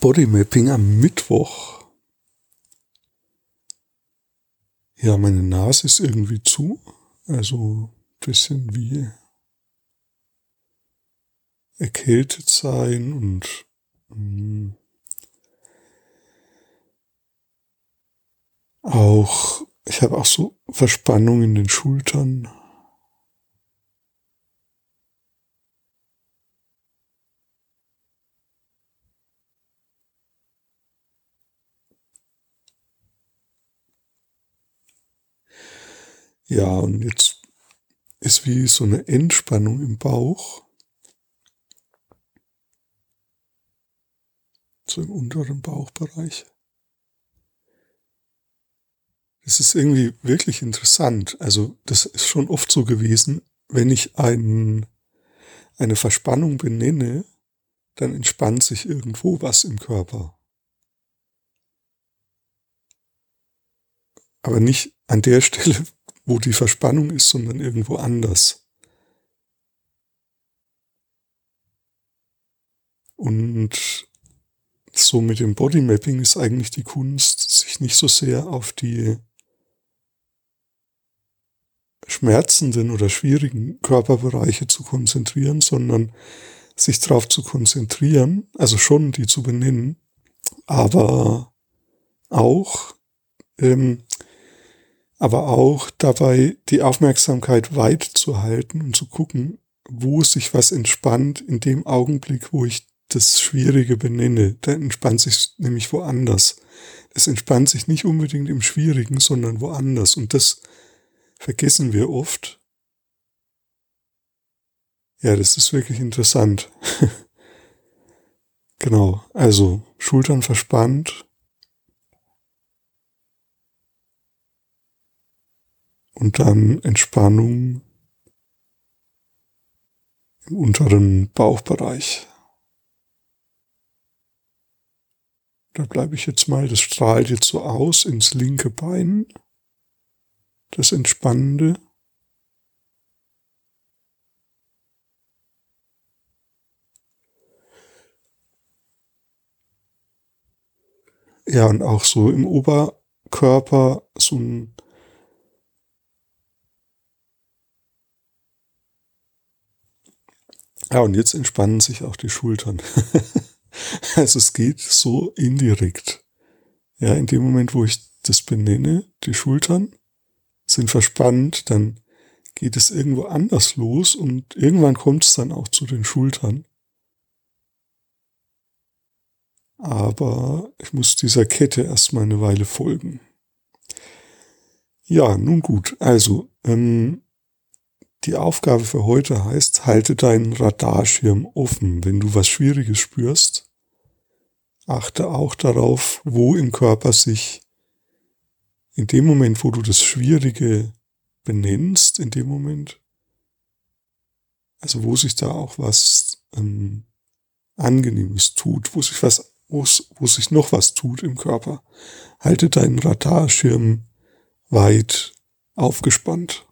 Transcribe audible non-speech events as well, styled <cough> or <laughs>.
Bodymapping am Mittwoch. Ja, meine Nase ist irgendwie zu. Also bisschen wie erkältet sein und mh, hm, auch, ich habe auch so Verspannung in den Schultern. Ja, und jetzt ist wie so eine Entspannung im Bauch. So im unteren Bauchbereich. Das ist irgendwie wirklich interessant. Also das ist schon oft so gewesen, wenn ich ein, eine Verspannung benenne, dann entspannt sich irgendwo was im Körper. Aber nicht an der <laughs> Stelle, wo die Verspannung ist, sondern irgendwo anders. Und so mit dem Bodymapping ist eigentlich die Kunst, sich nicht so sehr auf die schmerzenden oder schwierigen Körperbereiche zu konzentrieren, sondern sich darauf zu konzentrieren, also schon die zu benennen, aber auch ähm, aber auch dabei die Aufmerksamkeit weit zu halten und zu gucken, wo sich was entspannt in dem Augenblick, wo ich das Schwierige benenne. Da entspannt sich nämlich woanders. Es entspannt sich nicht unbedingt im Schwierigen, sondern woanders. Und das vergessen wir oft. Ja, das ist wirklich interessant. <laughs> genau. Also Schultern verspannt, und dann Entspannung im unteren Bauchbereich. Da bleibe ich jetzt mal, das strahlt jetzt so aus ins linke Bein, das Entspannende. Ja, und auch so im Oberkörper so ein Ja, und jetzt entspannen sich auch die Schultern. <laughs> also es geht so indirekt. Ja, in dem Moment, wo ich das benenne, die Schultern sind verspannt, dann geht es irgendwo anders los und irgendwann kommt es dann auch zu den Schultern. Aber ich muss dieser Kette erstmal eine Weile folgen. Ja, nun gut. Also, ähm, die Aufgabe für heute heißt, halte deinen Radarschirm offen. Wenn du was Schwieriges spürst, achte auch darauf, wo im Körper sich in dem Moment, wo du das Schwierige benennst, in dem Moment, also wo sich da auch was ähm, Angenehmes tut, wo sich was, wo, wo sich noch was tut im Körper. Halte deinen Radarschirm weit aufgespannt.